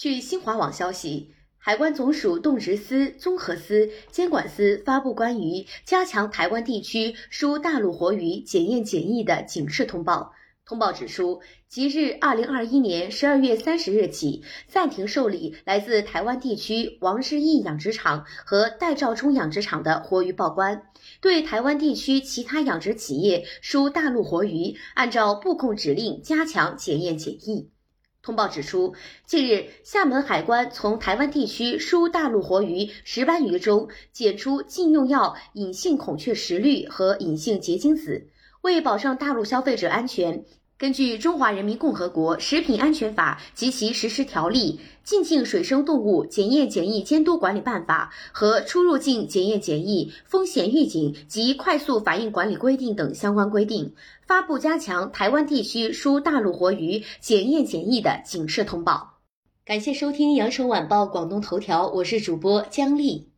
据新华网消息，海关总署动植司、综合司、监管司发布关于加强台湾地区输大陆活鱼检验检疫的警示通报。通报指出，即日二零二一年十二月三十日起，暂停受理来自台湾地区王之义养殖场和戴兆忠养殖场的活鱼报关。对台湾地区其他养殖企业输大陆活鱼，按照布控指令加强检验检疫。通报指出，近日厦门海关从台湾地区输大陆活鱼石斑鱼中检出禁用药隐性孔雀石绿和隐性结晶子，为保障大陆消费者安全。根据《中华人民共和国食品安全法》及其实施条例、《进境水生动物检验检疫监督管理办法》和《出入境检验检疫风险预警及快速反应管理规定》等相关规定，发布加强台湾地区输大陆活鱼检验检疫的警示通报。感谢收听《羊城晚报广东头条》，我是主播姜丽。